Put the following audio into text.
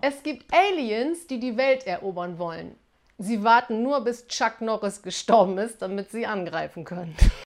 Es gibt Aliens, die die Welt erobern wollen. Sie warten nur, bis Chuck Norris gestorben ist, damit sie angreifen können.